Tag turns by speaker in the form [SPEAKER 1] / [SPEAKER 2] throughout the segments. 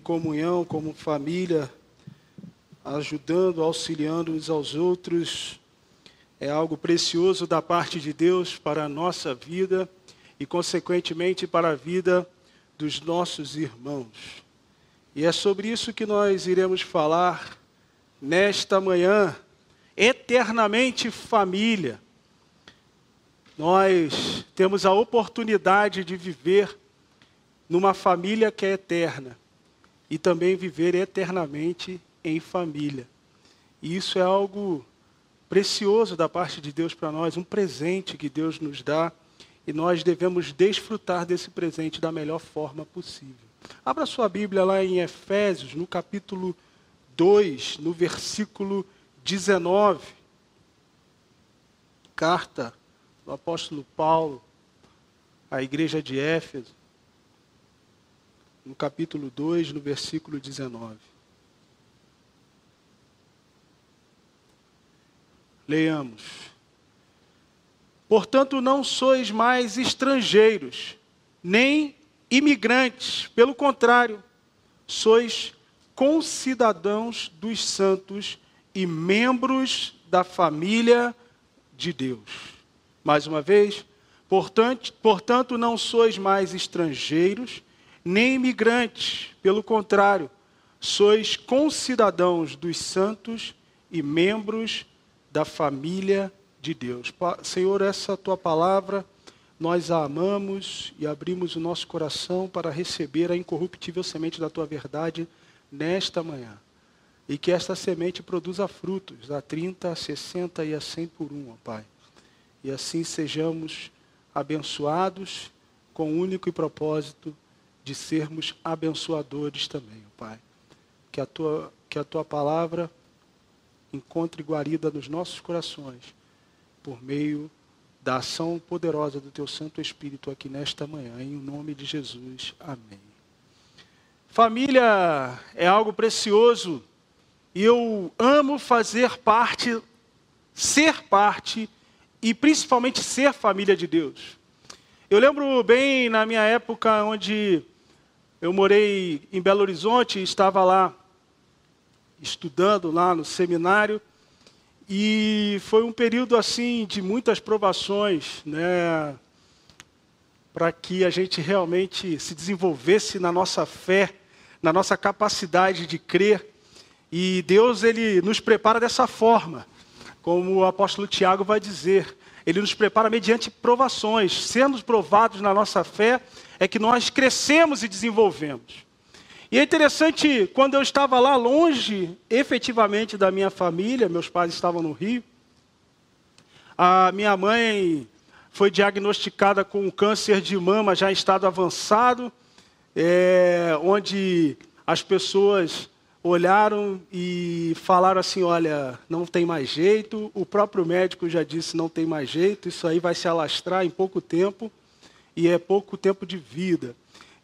[SPEAKER 1] comunhão, como família, ajudando, auxiliando uns aos outros, é algo precioso da parte de Deus para a nossa vida e, consequentemente, para a vida dos nossos irmãos. E é sobre isso que nós iremos falar nesta manhã, eternamente família. Nós temos a oportunidade de viver numa família que é eterna e também viver eternamente em família. E isso é algo precioso da parte de Deus para nós, um presente que Deus nos dá e nós devemos desfrutar desse presente da melhor forma possível. Abra sua Bíblia lá em Efésios, no capítulo 2, no versículo 19. Carta do apóstolo Paulo à igreja de Éfeso, no capítulo 2, no versículo 19. Leiamos. Portanto, não sois mais estrangeiros, nem imigrantes, pelo contrário, sois concidadãos dos santos e membros da família de Deus. Mais uma vez, portanto, portanto não sois mais estrangeiros, nem imigrantes, pelo contrário, sois concidadãos dos santos e membros da família de Deus. Senhor, essa tua palavra, nós a amamos e abrimos o nosso coração para receber a incorruptível semente da tua verdade nesta manhã. E que esta semente produza frutos a 30, a 60 e a 100 por um, ó Pai. E assim sejamos abençoados com o único propósito de sermos abençoadores também, Pai. Que a tua, que a tua palavra encontre guarida nos nossos corações, por meio da ação poderosa do Teu Santo Espírito aqui nesta manhã, em nome de Jesus. Amém. Família é algo precioso e eu amo fazer parte, ser parte e principalmente ser família de Deus. Eu lembro bem na minha época onde eu morei em Belo Horizonte, estava lá estudando lá no seminário, e foi um período assim de muitas provações, né, para que a gente realmente se desenvolvesse na nossa fé, na nossa capacidade de crer. E Deus ele nos prepara dessa forma, como o apóstolo Tiago vai dizer. Ele nos prepara mediante provações. Sendo provados na nossa fé, é que nós crescemos e desenvolvemos. E é interessante, quando eu estava lá longe, efetivamente, da minha família, meus pais estavam no Rio, a minha mãe foi diagnosticada com um câncer de mama já em estado avançado, é, onde as pessoas olharam e falaram assim: olha, não tem mais jeito. O próprio médico já disse: não tem mais jeito, isso aí vai se alastrar em pouco tempo, e é pouco tempo de vida.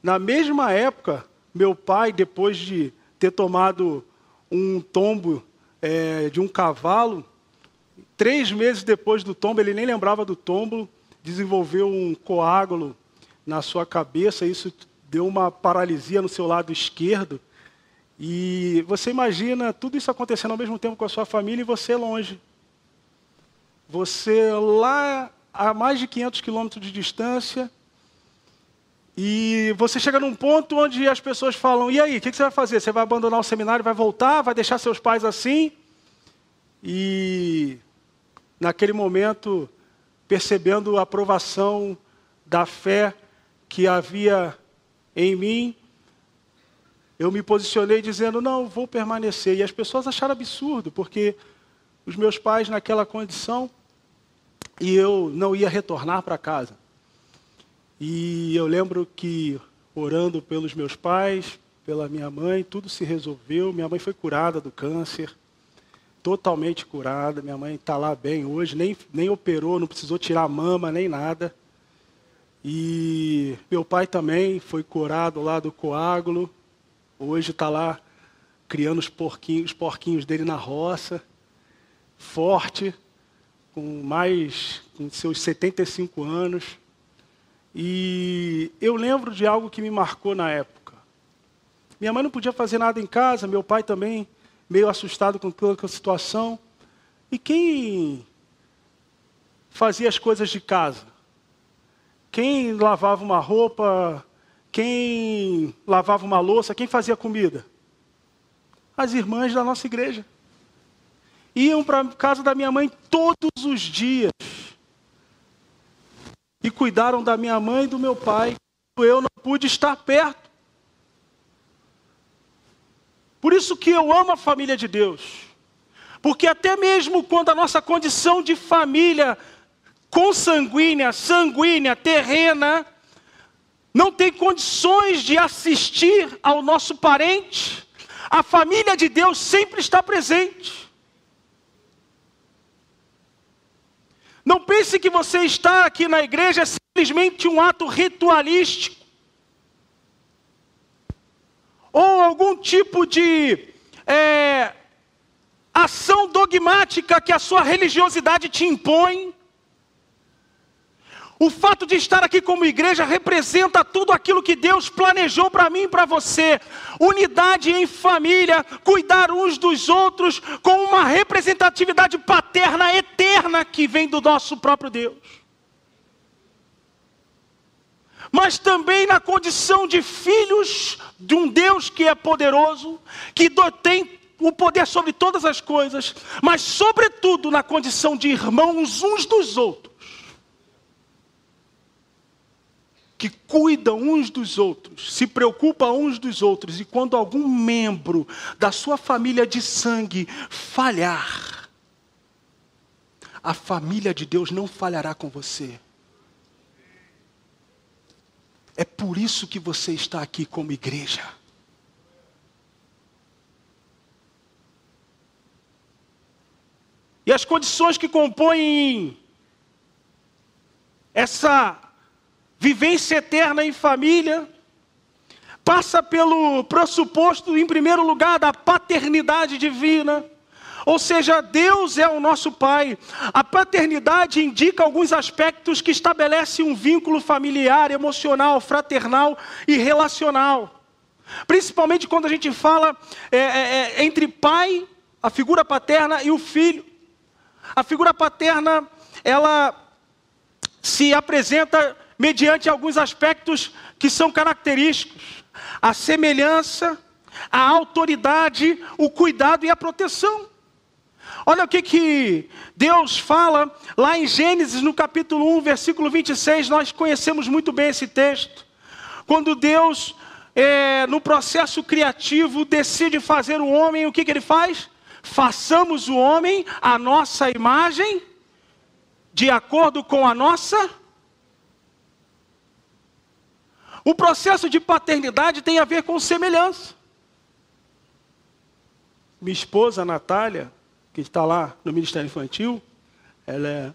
[SPEAKER 1] Na mesma época, meu pai, depois de ter tomado um tombo é, de um cavalo, três meses depois do tombo, ele nem lembrava do tombo, desenvolveu um coágulo na sua cabeça, isso deu uma paralisia no seu lado esquerdo. E você imagina tudo isso acontecendo ao mesmo tempo com a sua família e você longe. Você lá a mais de 500 quilômetros de distância, e você chega num ponto onde as pessoas falam: e aí, o que você vai fazer? Você vai abandonar o seminário, vai voltar, vai deixar seus pais assim? E naquele momento, percebendo a aprovação da fé que havia em mim, eu me posicionei dizendo: não, vou permanecer. E as pessoas acharam absurdo, porque os meus pais naquela condição e eu não ia retornar para casa. E eu lembro que orando pelos meus pais, pela minha mãe, tudo se resolveu. Minha mãe foi curada do câncer, totalmente curada. Minha mãe está lá bem hoje, nem, nem operou, não precisou tirar mama, nem nada. E meu pai também foi curado lá do coágulo. Hoje está lá criando os porquinhos, os porquinhos dele na roça, forte, com mais, com seus 75 anos. E eu lembro de algo que me marcou na época. Minha mãe não podia fazer nada em casa, meu pai também, meio assustado com toda a situação. E quem fazia as coisas de casa? Quem lavava uma roupa? Quem lavava uma louça? Quem fazia comida? As irmãs da nossa igreja. Iam para a casa da minha mãe todos os dias. E cuidaram da minha mãe e do meu pai. Eu não pude estar perto. Por isso que eu amo a família de Deus. Porque até mesmo quando a nossa condição de família consanguínea, sanguínea, terrena, não tem condições de assistir ao nosso parente, a família de Deus sempre está presente. Não pense que você estar aqui na igreja é simplesmente um ato ritualístico ou algum tipo de é, ação dogmática que a sua religiosidade te impõe. O fato de estar aqui como igreja representa tudo aquilo que Deus planejou para mim e para você. Unidade em família, cuidar uns dos outros, com uma representatividade paterna eterna que vem do nosso próprio Deus mas também na condição de filhos de um Deus que é poderoso, que tem o poder sobre todas as coisas, mas, sobretudo, na condição de irmãos uns dos outros, que cuidam uns dos outros, se preocupam uns dos outros, e quando algum membro da sua família de sangue falhar, a família de Deus não falhará com você. É por isso que você está aqui como igreja. E as condições que compõem essa vivência eterna em família passa pelo pressuposto, em primeiro lugar, da paternidade divina. Ou seja, Deus é o nosso Pai. A paternidade indica alguns aspectos que estabelecem um vínculo familiar, emocional, fraternal e relacional. Principalmente quando a gente fala é, é, é, entre pai, a figura paterna e o filho. A figura paterna, ela se apresenta mediante alguns aspectos que são característicos: a semelhança, a autoridade, o cuidado e a proteção. Olha o que, que Deus fala lá em Gênesis, no capítulo 1, versículo 26, nós conhecemos muito bem esse texto. Quando Deus, é, no processo criativo, decide fazer o homem, o que, que ele faz? Façamos o homem a nossa imagem, de acordo com a nossa. O processo de paternidade tem a ver com semelhança. Minha esposa, Natália, que está lá no Ministério Infantil, ela é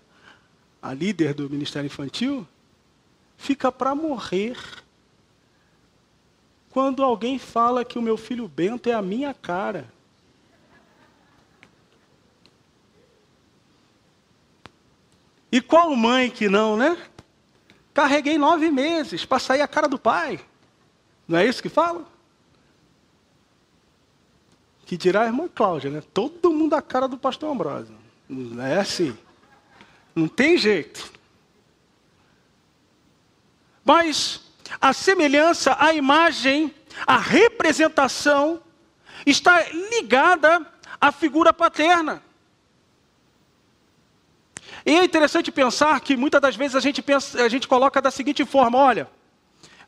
[SPEAKER 1] a líder do Ministério Infantil, fica para morrer quando alguém fala que o meu filho Bento é a minha cara. E qual mãe que não, né? Carreguei nove meses para sair a cara do pai. Não é isso que fala? Que dirá a irmã Cláudia, né? Todo mundo a cara do pastor Ambrósio. Não é assim. Não tem jeito. Mas a semelhança, a imagem, a representação está ligada à figura paterna. E é interessante pensar que muitas das vezes a gente, pensa, a gente coloca da seguinte forma: olha,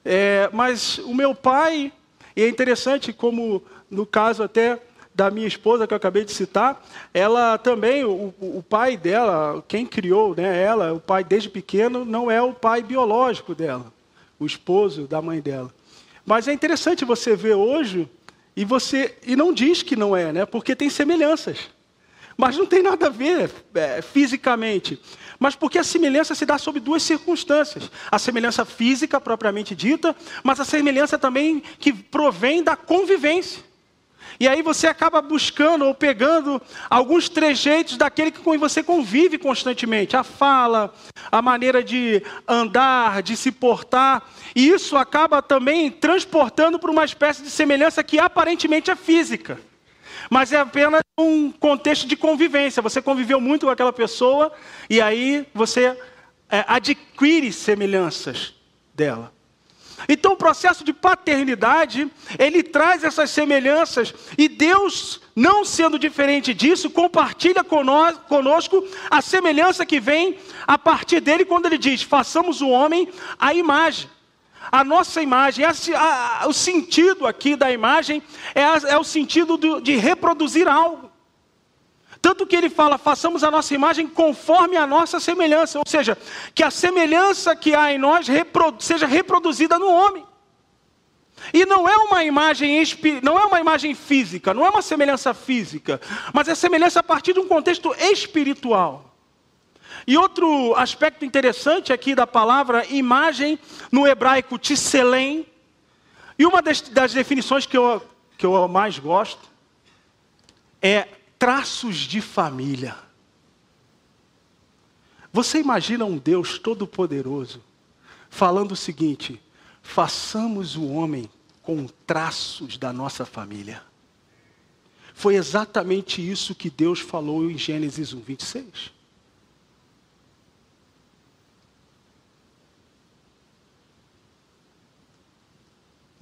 [SPEAKER 1] é, mas o meu pai, e é interessante como no caso até da minha esposa, que eu acabei de citar, ela também, o, o pai dela, quem criou né, ela, o pai desde pequeno, não é o pai biológico dela, o esposo da mãe dela. Mas é interessante você ver hoje, e você e não diz que não é, né? Porque tem semelhanças. Mas não tem nada a ver é, fisicamente. Mas porque a semelhança se dá sob duas circunstâncias: a semelhança física propriamente dita, mas a semelhança também que provém da convivência. E aí você acaba buscando ou pegando alguns trejeitos daquele que você convive constantemente, a fala, a maneira de andar, de se portar, e isso acaba também transportando para uma espécie de semelhança que aparentemente é física. Mas é apenas um contexto de convivência. Você conviveu muito com aquela pessoa e aí você é, adquire semelhanças dela. Então, o processo de paternidade, ele traz essas semelhanças, e Deus, não sendo diferente disso, compartilha conosco a semelhança que vem a partir dele, quando ele diz: façamos o homem a imagem. A nossa imagem, a, a, o sentido aqui da imagem é, a, é o sentido do, de reproduzir algo. Tanto que ele fala, façamos a nossa imagem conforme a nossa semelhança, ou seja, que a semelhança que há em nós seja reproduzida no homem. E não é uma imagem não é uma imagem física, não é uma semelhança física, mas é semelhança a partir de um contexto espiritual. E outro aspecto interessante aqui da palavra imagem, no hebraico tisselém, e uma das, das definições que eu, que eu mais gosto é traços de família. Você imagina um Deus todo-poderoso falando o seguinte: façamos o homem com traços da nossa família. Foi exatamente isso que Deus falou em Gênesis 1, 26.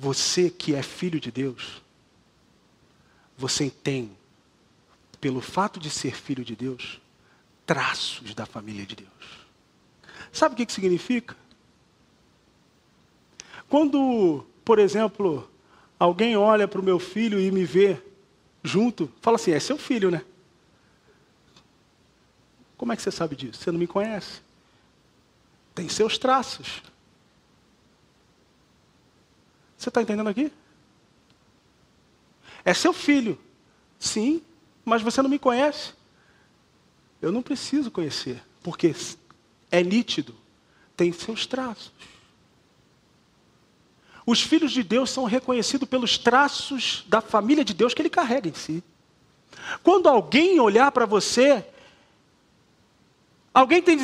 [SPEAKER 1] Você que é filho de Deus, você tem pelo fato de ser filho de Deus, traços da família de Deus. Sabe o que, que significa? Quando, por exemplo, alguém olha para o meu filho e me vê junto, fala assim: é seu filho, né? Como é que você sabe disso? Você não me conhece. Tem seus traços. Você está entendendo aqui? É seu filho. Sim, mas você não me conhece. Eu não preciso conhecer, porque é nítido, tem seus traços. Os filhos de Deus são reconhecidos pelos traços da família de Deus que ele carrega em si. Quando alguém olhar para você, alguém tem,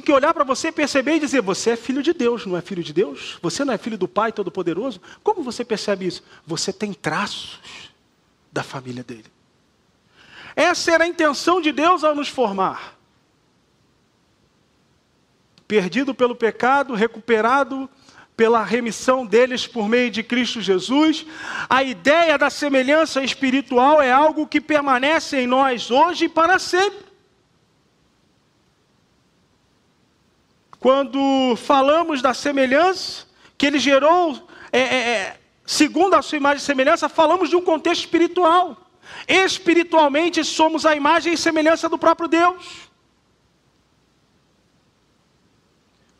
[SPEAKER 1] que olhar para você, perceber e dizer: Você é filho de Deus, não é filho de Deus? Você não é filho do Pai Todo-Poderoso? Como você percebe isso? Você tem traços da família dele. Essa era a intenção de Deus ao nos formar. Perdido pelo pecado, recuperado pela remissão deles por meio de Cristo Jesus, a ideia da semelhança espiritual é algo que permanece em nós hoje e para sempre. Quando falamos da semelhança que ele gerou, é, é, é segundo a sua imagem e semelhança, falamos de um contexto espiritual. Espiritualmente somos a imagem e semelhança do próprio Deus.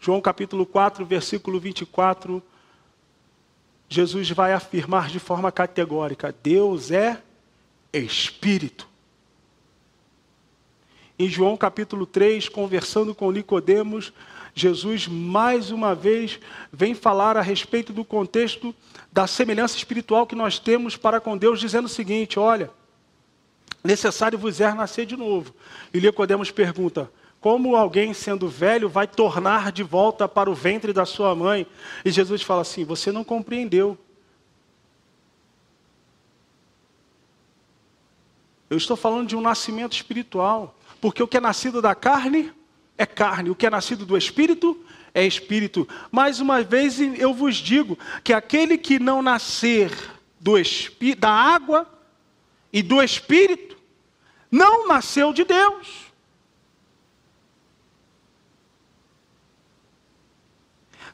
[SPEAKER 1] João capítulo 4, versículo 24, Jesus vai afirmar de forma categórica: Deus é espírito. Em João capítulo 3, conversando com Nicodemos, Jesus mais uma vez vem falar a respeito do contexto da semelhança espiritual que nós temos para com Deus, dizendo o seguinte: olha, necessário vos é nascer de novo. E Nicodemos pergunta: como alguém sendo velho vai tornar de volta para o ventre da sua mãe? E Jesus fala assim: você não compreendeu. Eu estou falando de um nascimento espiritual, porque o que é nascido da carne é carne, o que é nascido do espírito é espírito. Mais uma vez eu vos digo que aquele que não nascer da água e do espírito não nasceu de Deus.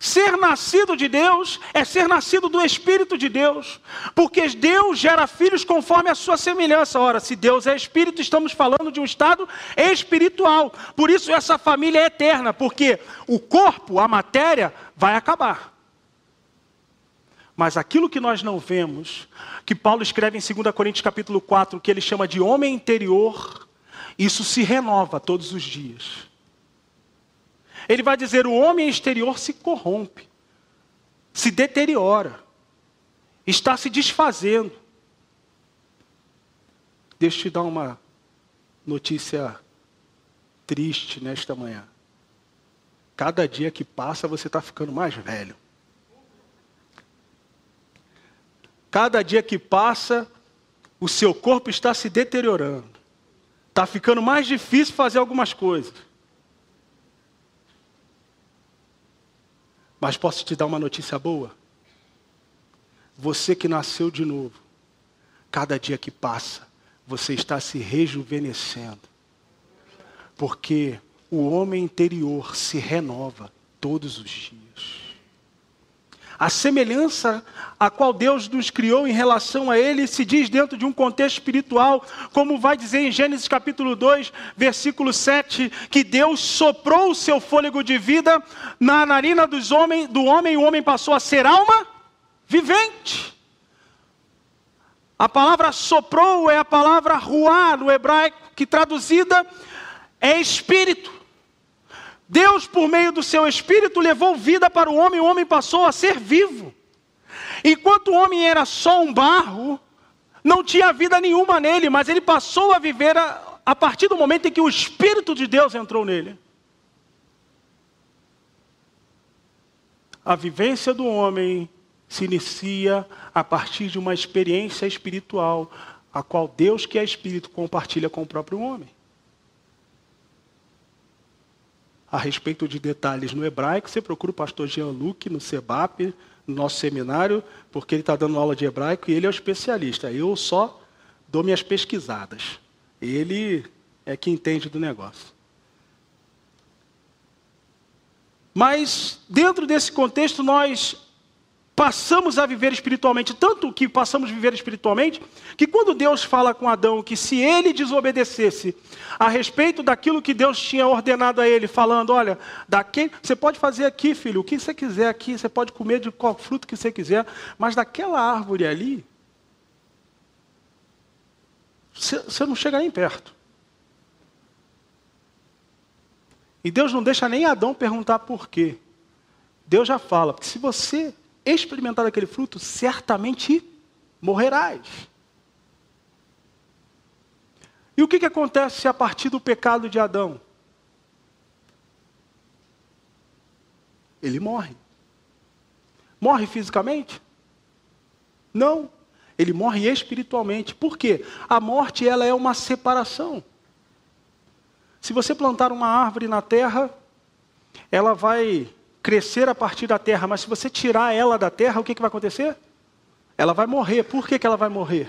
[SPEAKER 1] Ser nascido de Deus é ser nascido do Espírito de Deus, porque Deus gera filhos conforme a sua semelhança. Ora, se Deus é Espírito, estamos falando de um estado espiritual. Por isso, essa família é eterna, porque o corpo, a matéria, vai acabar. Mas aquilo que nós não vemos, que Paulo escreve em 2 Coríntios capítulo 4, que ele chama de homem interior, isso se renova todos os dias. Ele vai dizer: o homem exterior se corrompe, se deteriora, está se desfazendo. Deixa eu te dar uma notícia triste nesta manhã. Cada dia que passa você está ficando mais velho. Cada dia que passa, o seu corpo está se deteriorando. Está ficando mais difícil fazer algumas coisas. Mas posso te dar uma notícia boa? Você que nasceu de novo, cada dia que passa, você está se rejuvenescendo. Porque o homem interior se renova todos os dias. A semelhança a qual Deus nos criou em relação a Ele se diz dentro de um contexto espiritual, como vai dizer em Gênesis capítulo 2, versículo 7, que Deus soprou o seu fôlego de vida na narina dos homens, do homem, e o homem passou a ser alma vivente. A palavra soprou é a palavra ruá no hebraico, que traduzida é espírito. Deus, por meio do seu espírito, levou vida para o homem, o homem passou a ser vivo. Enquanto o homem era só um barro, não tinha vida nenhuma nele, mas ele passou a viver a, a partir do momento em que o Espírito de Deus entrou nele. A vivência do homem se inicia a partir de uma experiência espiritual, a qual Deus, que é Espírito, compartilha com o próprio homem. A respeito de detalhes no hebraico, você procura o pastor Jean Luc no SEBAP, no nosso seminário, porque ele está dando aula de hebraico e ele é o especialista. Eu só dou minhas pesquisadas. Ele é que entende do negócio. Mas, dentro desse contexto, nós passamos a viver espiritualmente, tanto que passamos a viver espiritualmente, que quando Deus fala com Adão que se ele desobedecesse a respeito daquilo que Deus tinha ordenado a ele, falando: olha, daqui, você pode fazer aqui, filho, o que você quiser aqui, você pode comer de qual fruto que você quiser, mas daquela árvore ali, você, você não chega nem perto. E Deus não deixa nem Adão perguntar por quê. Deus já fala, porque se você experimentar aquele fruto, certamente morrerás. E o que, que acontece a partir do pecado de Adão? Ele morre. Morre fisicamente? Não. Ele morre espiritualmente. Por quê? A morte ela é uma separação. Se você plantar uma árvore na terra, ela vai crescer a partir da terra, mas se você tirar ela da terra, o que, que vai acontecer? Ela vai morrer. Por que, que ela vai morrer?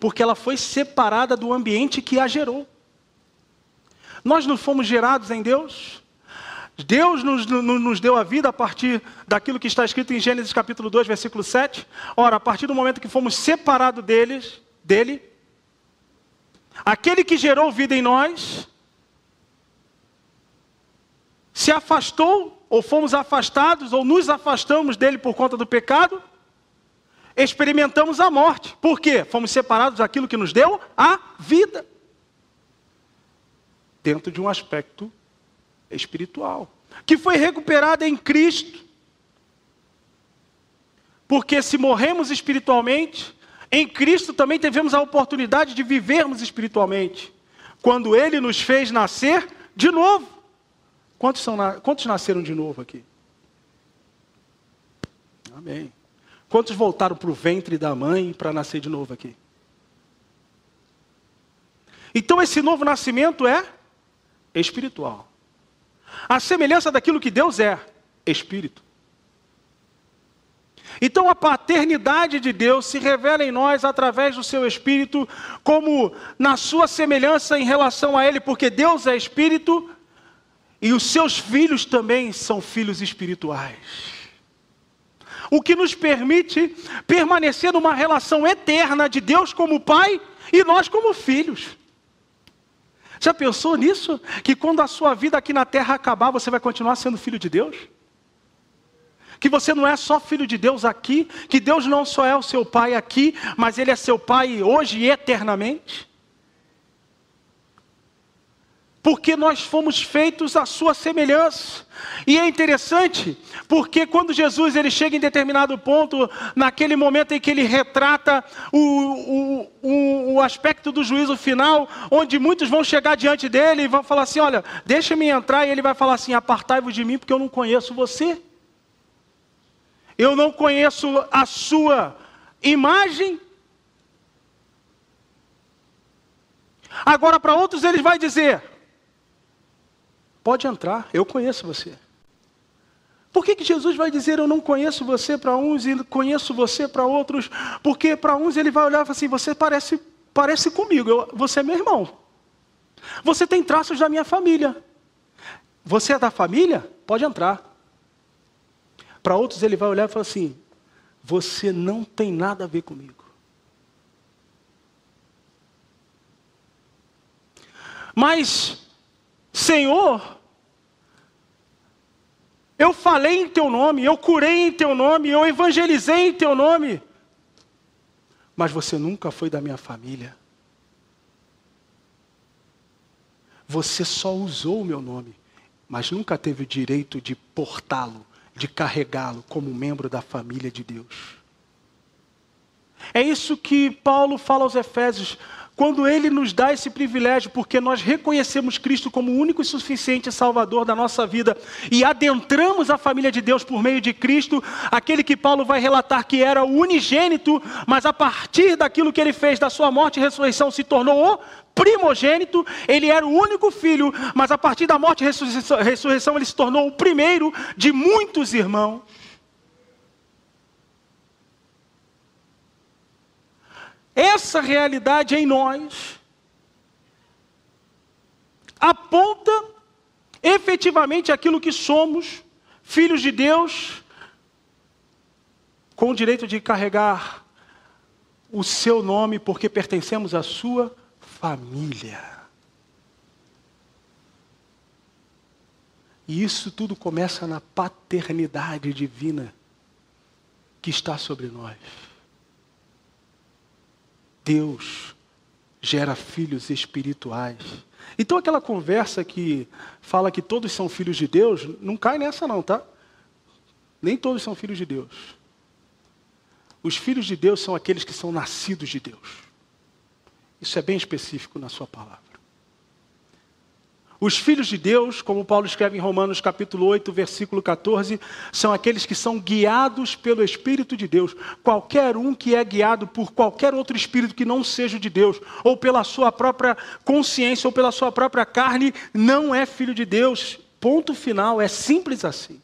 [SPEAKER 1] Porque ela foi separada do ambiente que a gerou. Nós não fomos gerados em Deus. Deus nos, nos, deu a vida a partir daquilo que está escrito em Gênesis capítulo 2, versículo 7. Ora, a partir do momento que fomos separados deles, dele, aquele que gerou vida em nós, se afastou ou fomos afastados, ou nos afastamos dele por conta do pecado, experimentamos a morte. Por quê? Fomos separados daquilo que nos deu a vida. Dentro de um aspecto espiritual. Que foi recuperada em Cristo. Porque se morremos espiritualmente, em Cristo também tivemos a oportunidade de vivermos espiritualmente. Quando Ele nos fez nascer de novo. Quantos, são, quantos nasceram de novo aqui? Amém. Quantos voltaram para o ventre da mãe para nascer de novo aqui? Então esse novo nascimento é espiritual. A semelhança daquilo que Deus é, espírito. Então a paternidade de Deus se revela em nós através do seu espírito, como na sua semelhança em relação a ele, porque Deus é espírito, e os seus filhos também são filhos espirituais. O que nos permite permanecer numa relação eterna de Deus como Pai e nós como filhos. Já pensou nisso? Que quando a sua vida aqui na terra acabar, você vai continuar sendo filho de Deus? Que você não é só filho de Deus aqui, que Deus não só é o seu pai aqui, mas Ele é seu pai hoje e eternamente? Porque nós fomos feitos à sua semelhança. E é interessante, porque quando Jesus ele chega em determinado ponto, naquele momento em que ele retrata o, o, o, aspecto do juízo final, onde muitos vão chegar diante dele e vão falar assim: Olha, deixa-me entrar, e ele vai falar assim: Apartai-vos de mim, porque eu não conheço você. Eu não conheço a sua imagem. Agora, para outros, ele vai dizer: Pode entrar, eu conheço você. Por que, que Jesus vai dizer eu não conheço você para uns e conheço você para outros? Porque para uns ele vai olhar e falar assim: você parece, parece comigo, eu, você é meu irmão. Você tem traços da minha família. Você é da família? Pode entrar. Para outros ele vai olhar e falar assim: você não tem nada a ver comigo. Mas, Senhor, eu falei em teu nome, eu curei em teu nome, eu evangelizei em teu nome. Mas você nunca foi da minha família. Você só usou o meu nome, mas nunca teve o direito de portá-lo, de carregá-lo como membro da família de Deus. É isso que Paulo fala aos Efésios quando Ele nos dá esse privilégio, porque nós reconhecemos Cristo como o único e suficiente Salvador da nossa vida e adentramos a família de Deus por meio de Cristo, aquele que Paulo vai relatar que era o unigênito, mas a partir daquilo que ele fez da sua morte e ressurreição se tornou o primogênito, ele era o único filho, mas a partir da morte e ressurreição ele se tornou o primeiro de muitos irmãos. Essa realidade em nós aponta efetivamente aquilo que somos, filhos de Deus, com o direito de carregar o seu nome, porque pertencemos à sua família. E isso tudo começa na paternidade divina que está sobre nós. Deus gera filhos espirituais. Então aquela conversa que fala que todos são filhos de Deus, não cai nessa não, tá? Nem todos são filhos de Deus. Os filhos de Deus são aqueles que são nascidos de Deus. Isso é bem específico na sua palavra. Os filhos de Deus, como Paulo escreve em Romanos capítulo 8, versículo 14, são aqueles que são guiados pelo Espírito de Deus. Qualquer um que é guiado por qualquer outro espírito que não seja de Deus, ou pela sua própria consciência, ou pela sua própria carne, não é filho de Deus. Ponto final, é simples assim.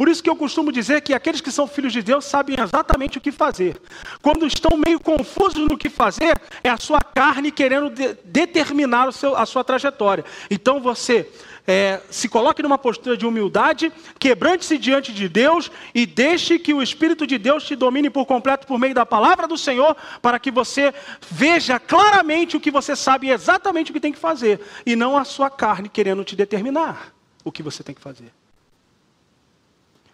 [SPEAKER 1] Por isso que eu costumo dizer que aqueles que são filhos de Deus sabem exatamente o que fazer. Quando estão meio confusos no que fazer, é a sua carne querendo de determinar seu, a sua trajetória. Então você é, se coloque numa postura de humildade, quebrante-se diante de Deus e deixe que o Espírito de Deus te domine por completo por meio da palavra do Senhor, para que você veja claramente o que você sabe exatamente o que tem que fazer, e não a sua carne querendo te determinar o que você tem que fazer.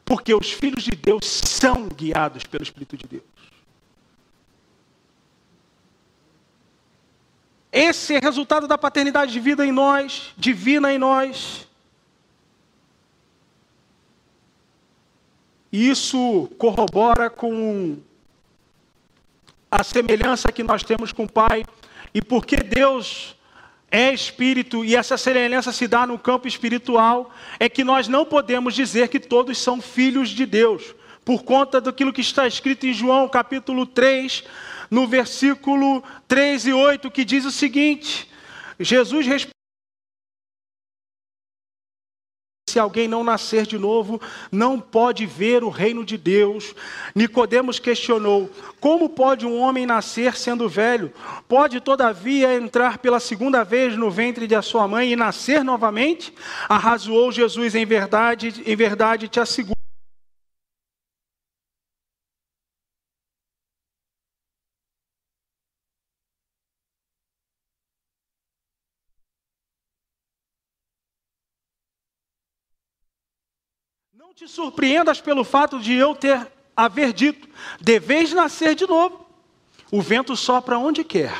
[SPEAKER 1] Porque os filhos de Deus são guiados pelo Espírito de Deus. Esse é resultado da paternidade de vida em nós, divina em nós. E isso corrobora com a semelhança que nós temos com o Pai. E porque Deus é espírito e essa semelhança se dá no campo espiritual, é que nós não podemos dizer que todos são filhos de Deus, por conta daquilo que está escrito em João capítulo 3, no versículo 3 e 8, que diz o seguinte: Jesus respondeu se alguém não nascer de novo, não pode ver o reino de Deus. Nicodemos questionou: Como pode um homem nascer sendo velho? Pode todavia entrar pela segunda vez no ventre de sua mãe e nascer novamente? Arrazoou Jesus em verdade, em verdade te asseguro te surpreendas pelo fato de eu ter haver dito, deveis nascer de novo. O vento sopra onde quer.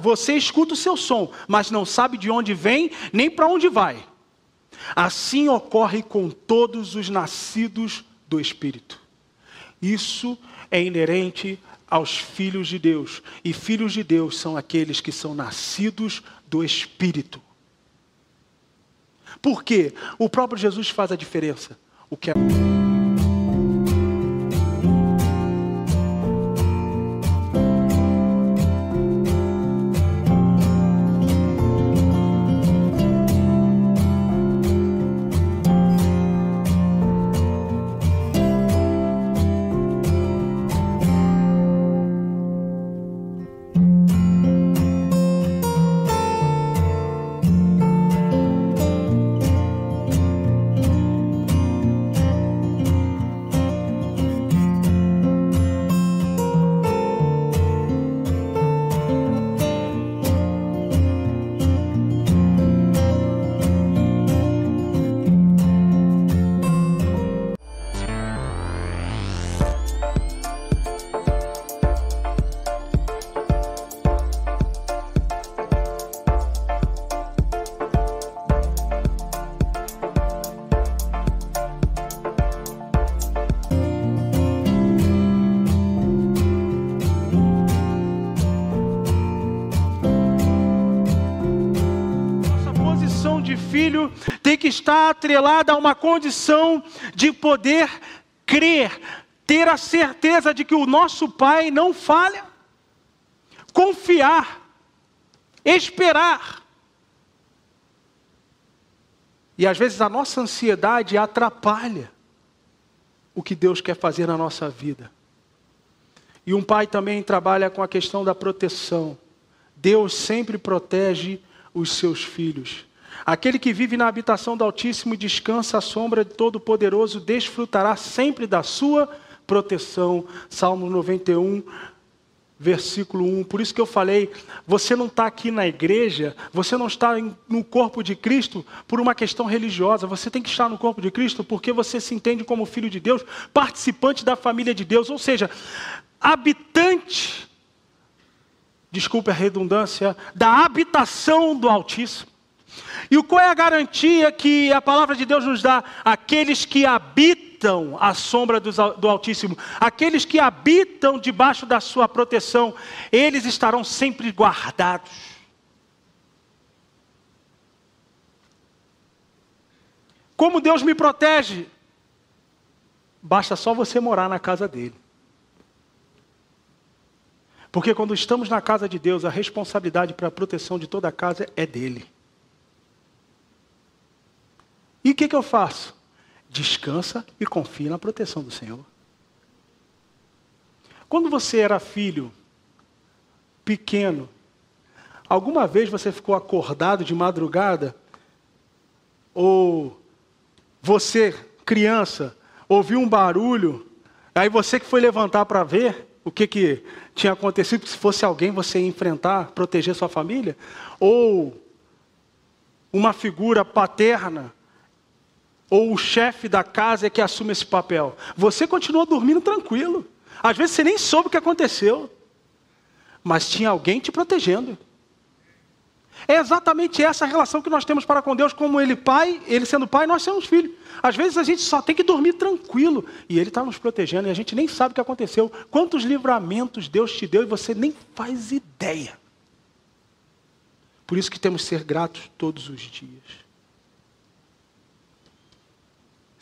[SPEAKER 1] Você escuta o seu som, mas não sabe de onde vem nem para onde vai. Assim ocorre com todos os nascidos do Espírito. Isso é inerente aos filhos de Deus. E filhos de Deus são aqueles que são nascidos do Espírito. Por quê? O próprio Jesus faz a diferença. O que é... que estar atrelada a uma condição de poder crer, ter a certeza de que o nosso Pai não falha, confiar, esperar. E às vezes a nossa ansiedade atrapalha o que Deus quer fazer na nossa vida. E um pai também trabalha com a questão da proteção. Deus sempre protege os seus filhos. Aquele que vive na habitação do Altíssimo e descansa à sombra de Todo-Poderoso desfrutará sempre da sua proteção. Salmo 91, versículo 1. Por isso que eu falei, você não está aqui na igreja, você não está no corpo de Cristo por uma questão religiosa, você tem que estar no corpo de Cristo porque você se entende como filho de Deus, participante da família de Deus, ou seja, habitante, desculpe a redundância, da habitação do Altíssimo. E qual é a garantia que a palavra de Deus nos dá? Aqueles que habitam a sombra do Altíssimo, aqueles que habitam debaixo da sua proteção, eles estarão sempre guardados. Como Deus me protege? Basta só você morar na casa dele. Porque quando estamos na casa de Deus, a responsabilidade para a proteção de toda a casa é dele. E o que, que eu faço? Descansa e confia na proteção do Senhor. Quando você era filho, pequeno, alguma vez você ficou acordado de madrugada? Ou você, criança, ouviu um barulho, aí você que foi levantar para ver o que, que tinha acontecido, se fosse alguém você enfrentar, proteger sua família? Ou uma figura paterna ou o chefe da casa é que assume esse papel. Você continua dormindo tranquilo. Às vezes você nem soube o que aconteceu, mas tinha alguém te protegendo. É exatamente essa relação que nós temos para com Deus, como Ele pai, Ele sendo pai, nós somos filhos. Às vezes a gente só tem que dormir tranquilo e Ele está nos protegendo e a gente nem sabe o que aconteceu. Quantos livramentos Deus te deu e você nem faz ideia. Por isso que temos que ser gratos todos os dias.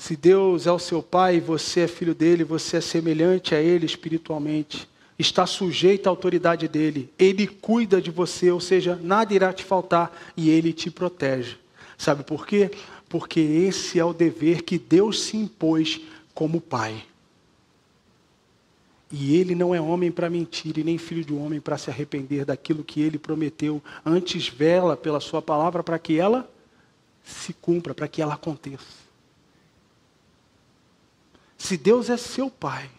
[SPEAKER 1] Se Deus é o seu pai você é filho dele, você é semelhante a ele espiritualmente, está sujeito à autoridade dele, ele cuida de você, ou seja, nada irá te faltar e ele te protege. Sabe por quê? Porque esse é o dever que Deus se impôs como pai. E ele não é homem para mentir, e nem filho de homem para se arrepender daquilo que ele prometeu. Antes vela pela sua palavra para que ela se cumpra, para que ela aconteça. Se Deus é seu pai,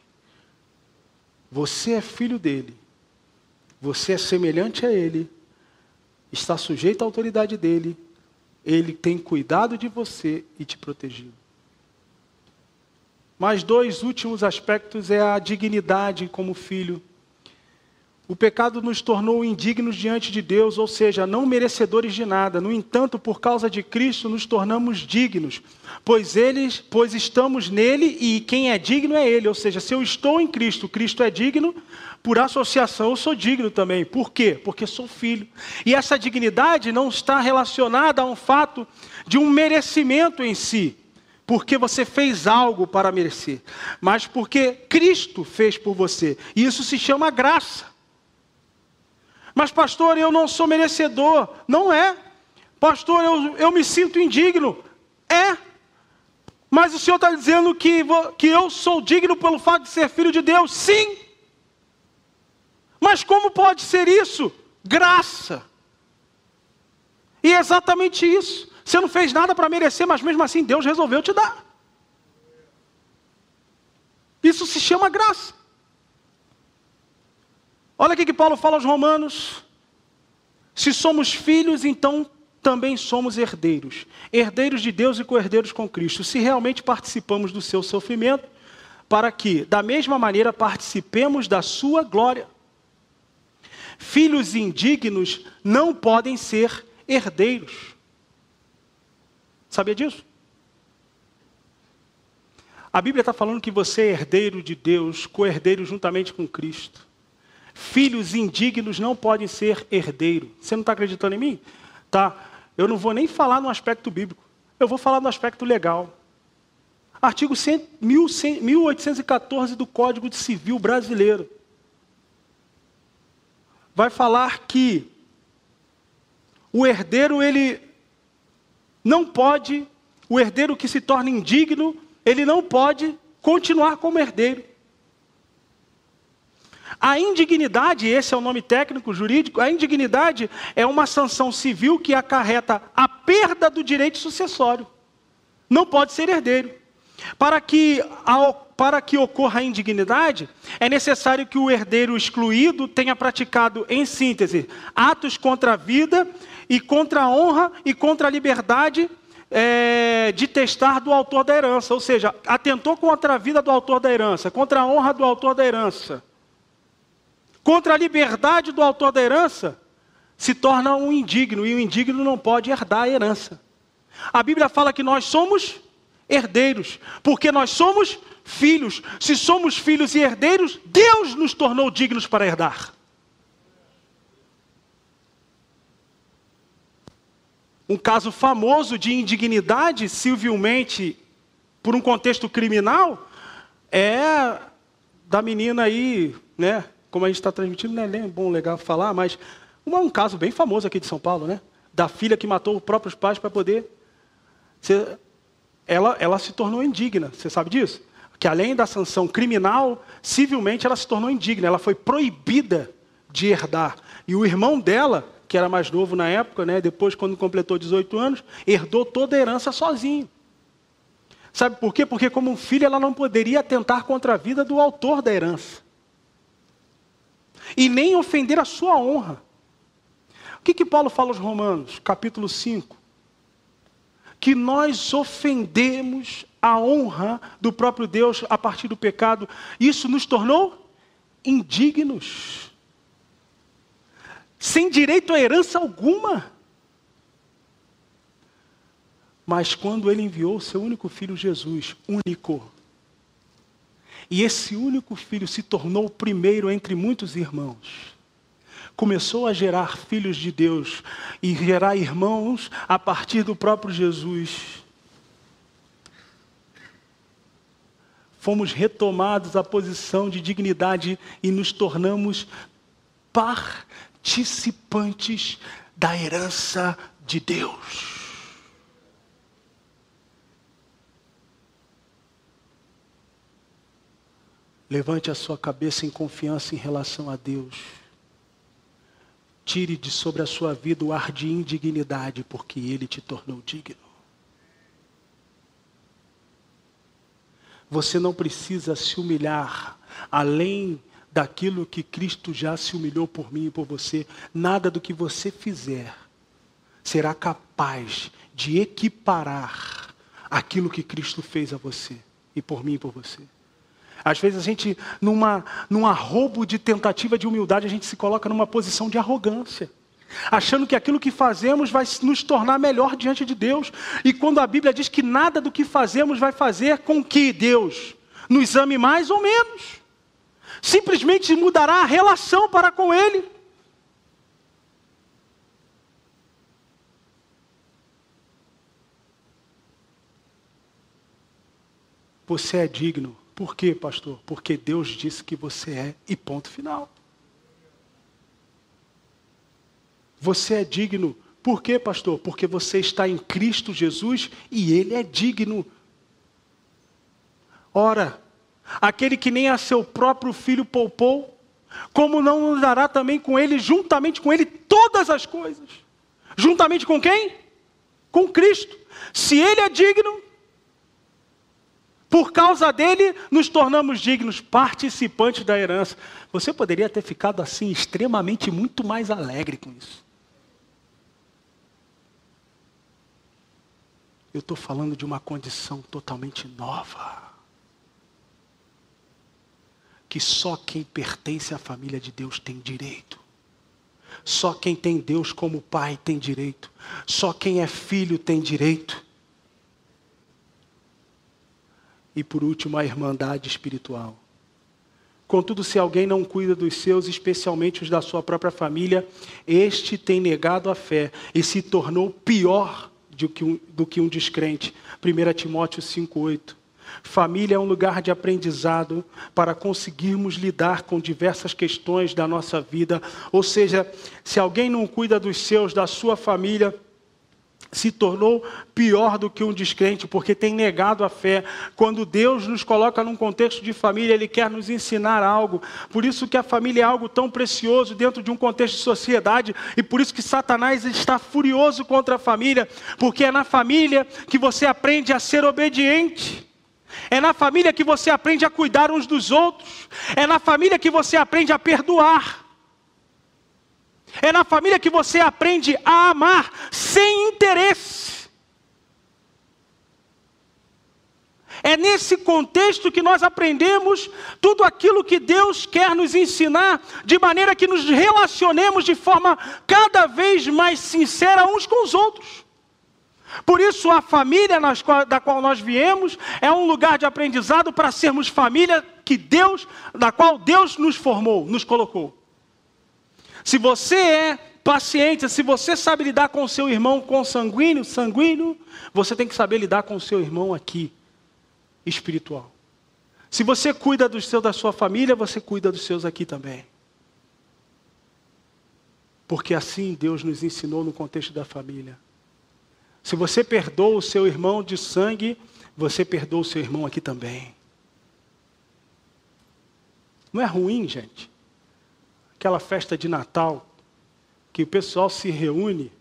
[SPEAKER 1] você é filho dele, você é semelhante a ele, está sujeito à autoridade dele, ele tem cuidado de você e te protegido. Mais dois últimos aspectos é a dignidade como filho. O pecado nos tornou indignos diante de Deus, ou seja, não merecedores de nada. No entanto, por causa de Cristo, nos tornamos dignos, pois eles, pois estamos nele e quem é digno é ele. Ou seja, se eu estou em Cristo, Cristo é digno, por associação eu sou digno também. Por quê? Porque sou filho. E essa dignidade não está relacionada a um fato de um merecimento em si, porque você fez algo para merecer, mas porque Cristo fez por você. E isso se chama graça. Mas, pastor, eu não sou merecedor. Não é. Pastor, eu, eu me sinto indigno. É. Mas o Senhor está dizendo que, que eu sou digno pelo fato de ser filho de Deus? Sim. Mas como pode ser isso? Graça. E é exatamente isso. Você não fez nada para merecer, mas mesmo assim Deus resolveu te dar. Isso se chama graça. Olha o que Paulo fala aos Romanos. Se somos filhos, então também somos herdeiros. Herdeiros de Deus e co-herdeiros com Cristo. Se realmente participamos do seu sofrimento, para que, da mesma maneira, participemos da sua glória. Filhos indignos não podem ser herdeiros. Sabia disso? A Bíblia está falando que você é herdeiro de Deus, co-herdeiro juntamente com Cristo. Filhos indignos não podem ser herdeiros. Você não está acreditando em mim? Tá. Eu não vou nem falar no aspecto bíblico. Eu vou falar no aspecto legal. Artigo 100, 1814 do Código Civil Brasileiro. Vai falar que o herdeiro, ele não pode, o herdeiro que se torna indigno, ele não pode continuar como herdeiro. A indignidade, esse é o nome técnico jurídico, a indignidade é uma sanção civil que acarreta a perda do direito sucessório. Não pode ser herdeiro. Para que, para que ocorra a indignidade, é necessário que o herdeiro excluído tenha praticado, em síntese, atos contra a vida e contra a honra e contra a liberdade é, de testar do autor da herança. Ou seja, atentou contra a vida do autor da herança, contra a honra do autor da herança contra a liberdade do autor da herança, se torna um indigno, e o indigno não pode herdar a herança. A Bíblia fala que nós somos herdeiros, porque nós somos filhos. Se somos filhos e herdeiros, Deus nos tornou dignos para herdar. Um caso famoso de indignidade, civilmente, por um contexto criminal, é da menina aí, né, como a gente está transmitindo, não é bom, legal falar, mas um caso bem famoso aqui de São Paulo, né? Da filha que matou os próprios pais para poder. Ser, ela, ela se tornou indigna, você sabe disso? Que além da sanção criminal, civilmente ela se tornou indigna, ela foi proibida de herdar. E o irmão dela, que era mais novo na época, né, depois, quando completou 18 anos, herdou toda a herança sozinho. Sabe por quê? Porque, como filho, ela não poderia atentar contra a vida do autor da herança e nem ofender a sua honra. O que, que Paulo fala aos Romanos, capítulo 5? Que nós ofendemos a honra do próprio Deus a partir do pecado. Isso nos tornou indignos, sem direito a herança alguma. Mas quando ele enviou seu único filho Jesus, único, e esse único filho se tornou o primeiro entre muitos irmãos. Começou a gerar filhos de Deus e gerar irmãos a partir do próprio Jesus. Fomos retomados à posição de dignidade e nos tornamos participantes da herança de Deus. Levante a sua cabeça em confiança em relação a Deus. Tire de sobre a sua vida o ar de indignidade, porque Ele te tornou digno. Você não precisa se humilhar além daquilo que Cristo já se humilhou por mim e por você. Nada do que você fizer será capaz de equiparar aquilo que Cristo fez a você e por mim e por você. Às vezes a gente, numa, num arrobo de tentativa de humildade, a gente se coloca numa posição de arrogância. Achando que aquilo que fazemos vai nos tornar melhor diante de Deus. E quando a Bíblia diz que nada do que fazemos vai fazer com que Deus nos ame mais ou menos. Simplesmente mudará a relação para com Ele. Você é digno. Por quê, pastor? Porque Deus disse que você é e ponto final. Você é digno. Por quê, pastor? Porque você está em Cristo Jesus e Ele é digno. Ora, aquele que nem a seu próprio filho poupou, como não dará também com Ele, juntamente com Ele, todas as coisas? Juntamente com quem? Com Cristo. Se Ele é digno, por causa dele, nos tornamos dignos, participantes da herança. Você poderia ter ficado assim, extremamente muito mais alegre com isso. Eu estou falando de uma condição totalmente nova. Que só quem pertence à família de Deus tem direito. Só quem tem Deus como pai tem direito. Só quem é filho tem direito. E por último, a irmandade espiritual. Contudo, se alguém não cuida dos seus, especialmente os da sua própria família, este tem negado a fé e se tornou pior do que um, do que um descrente. 1 Timóteo 5,8. Família é um lugar de aprendizado para conseguirmos lidar com diversas questões da nossa vida. Ou seja, se alguém não cuida dos seus, da sua família, se tornou pior do que um descrente, porque tem negado a fé. Quando Deus nos coloca num contexto de família, Ele quer nos ensinar algo. Por isso que a família é algo tão precioso dentro de um contexto de sociedade, e por isso que Satanás está furioso contra a família, porque é na família que você aprende a ser obediente. É na família que você aprende a cuidar uns dos outros. É na família que você aprende a perdoar. É na família que você aprende a amar sem interesse. É nesse contexto que nós aprendemos tudo aquilo que Deus quer nos ensinar, de maneira que nos relacionemos de forma cada vez mais sincera uns com os outros. Por isso, a família da qual nós viemos é um lugar de aprendizado para sermos família que Deus, da qual Deus nos formou, nos colocou. Se você é paciente, se você sabe lidar com o seu irmão consanguíneo, sanguíneo, você tem que saber lidar com o seu irmão aqui, espiritual. Se você cuida dos seus da sua família, você cuida dos seus aqui também. Porque assim Deus nos ensinou no contexto da família. Se você perdoa o seu irmão de sangue, você perdoa o seu irmão aqui também. Não é ruim, gente? Aquela festa de Natal, que o pessoal se reúne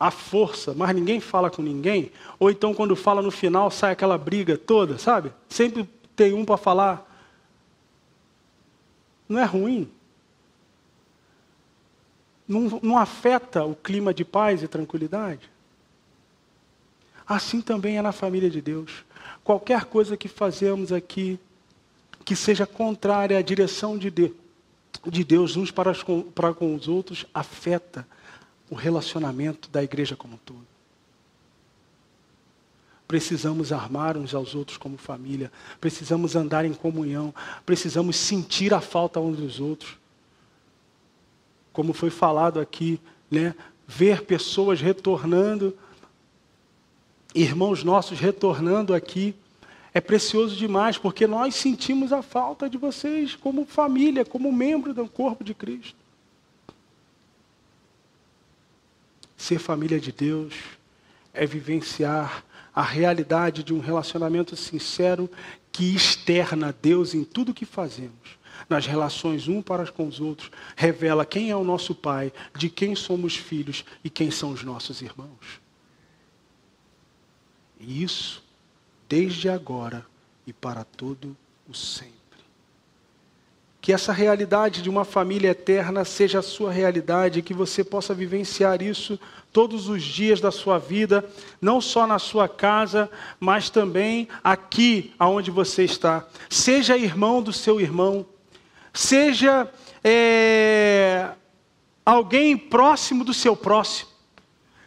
[SPEAKER 1] à força, mas ninguém fala com ninguém, ou então quando fala no final sai aquela briga toda, sabe? Sempre tem um para falar. Não é ruim. Não, não afeta o clima de paz e tranquilidade. Assim também é na família de Deus. Qualquer coisa que fazemos aqui que seja contrária à direção de Deus, de Deus uns para, para com os outros afeta o relacionamento da igreja como um todo. Precisamos armar uns aos outros como família, precisamos andar em comunhão, precisamos sentir a falta uns dos outros. Como foi falado aqui, né? ver pessoas retornando, irmãos nossos retornando aqui, é precioso demais, porque nós sentimos a falta de vocês como família, como membro do corpo de Cristo. Ser família de Deus é vivenciar a realidade de um relacionamento sincero que externa Deus em tudo que fazemos. Nas relações um para com os outros, revela quem é o nosso Pai, de quem somos filhos e quem são os nossos irmãos. E isso desde agora e para todo o sempre. que essa realidade de uma família eterna seja a sua realidade, que você possa vivenciar isso todos os dias da sua vida, não só na sua casa, mas também aqui aonde você está. Seja irmão do seu irmão, seja é, alguém próximo do seu próximo,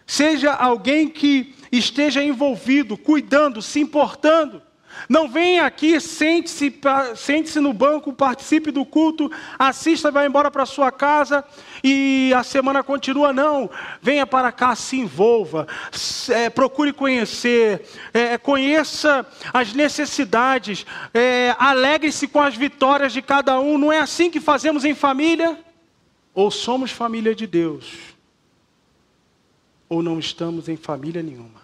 [SPEAKER 1] seja alguém que esteja envolvido, cuidando, se importando. Não venha aqui, sente-se sente no banco, participe do culto, assista, vai embora para sua casa e a semana continua. Não, venha para cá, se envolva, é, procure conhecer, é, conheça as necessidades, é, alegre-se com as vitórias de cada um. Não é assim que fazemos em família? Ou somos família de Deus, ou não estamos em família nenhuma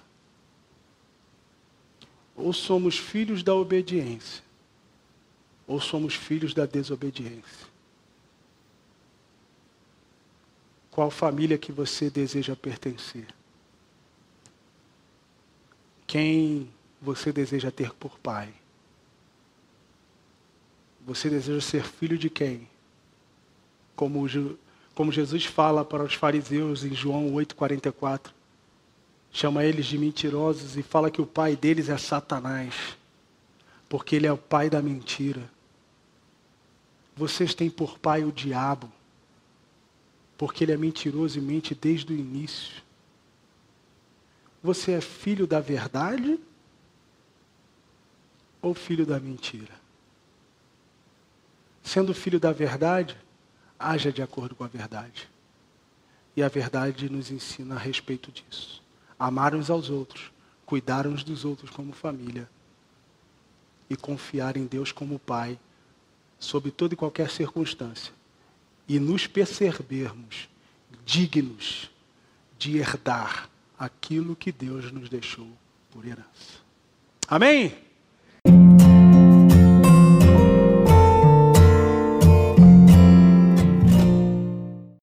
[SPEAKER 1] ou somos filhos da obediência, ou somos filhos da desobediência. Qual família que você deseja pertencer? Quem você deseja ter por pai? Você deseja ser filho de quem? Como, como Jesus fala para os fariseus em João 8,44 chama eles de mentirosos e fala que o pai deles é Satanás, porque ele é o pai da mentira. Vocês têm por pai o diabo, porque ele é mentiroso e mente desde o início. Você é filho da verdade ou filho da mentira? Sendo filho da verdade, haja de acordo com a verdade. E a verdade nos ensina a respeito disso amar uns aos outros, cuidar uns dos outros como família e confiar em Deus como Pai, sob toda e qualquer circunstância, e nos percebermos dignos de herdar aquilo que Deus nos deixou por herança. Amém?